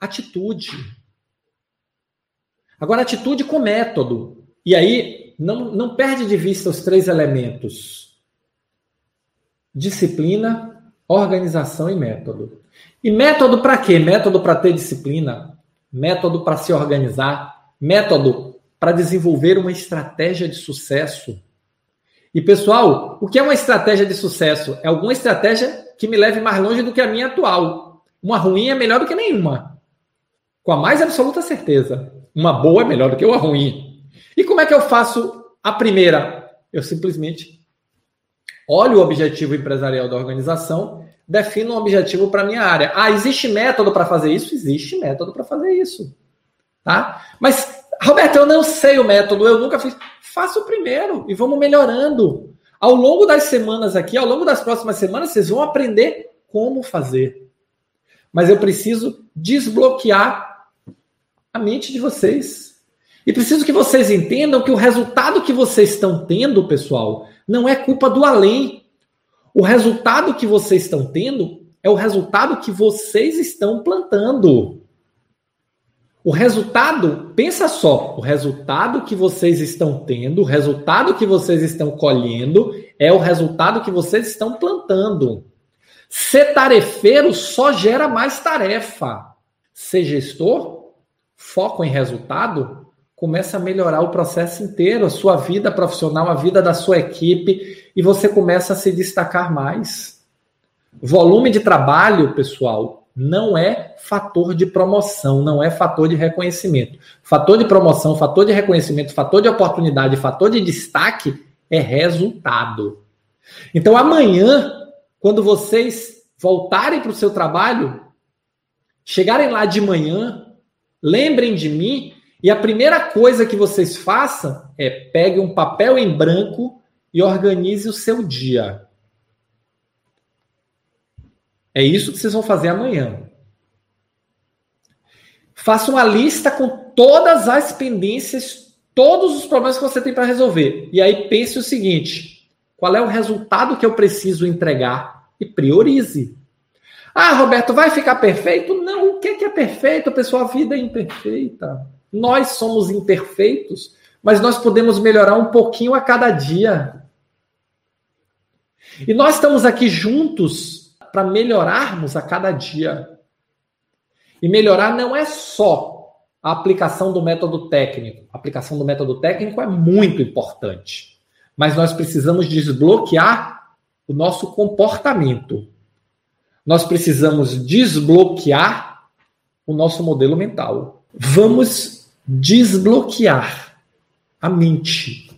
atitude. Agora, atitude com método. E aí, não, não perde de vista os três elementos: disciplina, organização e método. E método para quê? Método para ter disciplina, método para se organizar, método para desenvolver uma estratégia de sucesso. E pessoal, o que é uma estratégia de sucesso? É alguma estratégia que me leve mais longe do que a minha atual. Uma ruim é melhor do que nenhuma. Com a mais absoluta certeza. Uma boa é melhor do que uma ruim. E como é que eu faço a primeira? Eu simplesmente olho o objetivo empresarial da organização, defino um objetivo para minha área. Ah, existe método para fazer isso? Existe método para fazer isso. Tá? Mas, Roberto, eu não sei o método, eu nunca fiz. Faça o primeiro e vamos melhorando. Ao longo das semanas aqui, ao longo das próximas semanas, vocês vão aprender como fazer. Mas eu preciso desbloquear a mente de vocês. E preciso que vocês entendam que o resultado que vocês estão tendo, pessoal, não é culpa do além. O resultado que vocês estão tendo é o resultado que vocês estão plantando. O resultado, pensa só, o resultado que vocês estão tendo, o resultado que vocês estão colhendo é o resultado que vocês estão plantando. Ser tarefeiro só gera mais tarefa. Ser gestor, foco em resultado, começa a melhorar o processo inteiro, a sua vida profissional, a vida da sua equipe, e você começa a se destacar mais. Volume de trabalho, pessoal, não é fator de promoção, não é fator de reconhecimento. Fator de promoção, fator de reconhecimento, fator de oportunidade, fator de destaque é resultado. Então amanhã, quando vocês voltarem para o seu trabalho, chegarem lá de manhã, lembrem de mim e a primeira coisa que vocês façam é pegue um papel em branco e organize o seu dia. É isso que vocês vão fazer amanhã. Faça uma lista com todas as pendências, todos os problemas que você tem para resolver. E aí pense o seguinte: qual é o resultado que eu preciso entregar? E priorize. Ah, Roberto, vai ficar perfeito? Não, o que é perfeito, pessoal? A vida é imperfeita. Nós somos imperfeitos, mas nós podemos melhorar um pouquinho a cada dia. E nós estamos aqui juntos para melhorarmos a cada dia. E melhorar não é só a aplicação do método técnico. A aplicação do método técnico é muito importante. Mas nós precisamos desbloquear o nosso comportamento. Nós precisamos desbloquear o nosso modelo mental. Vamos desbloquear a mente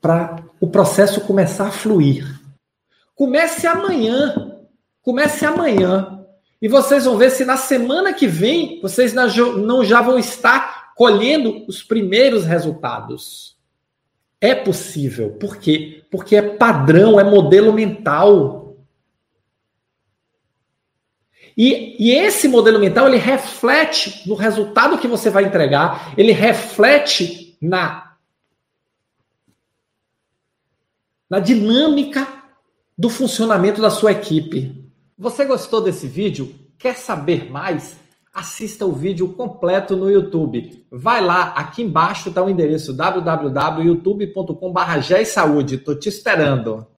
para o processo começar a fluir. Comece amanhã Comece amanhã. E vocês vão ver se na semana que vem vocês não já vão estar colhendo os primeiros resultados. É possível. Por quê? Porque é padrão, é modelo mental. E, e, esse modelo mental ele reflete no resultado que você vai entregar, ele reflete na, na dinâmica do funcionamento da sua equipe. Você gostou desse vídeo? Quer saber mais? Assista o vídeo completo no YouTube. Vai lá, aqui embaixo está o endereço www.youtube.com.br. Estou te esperando.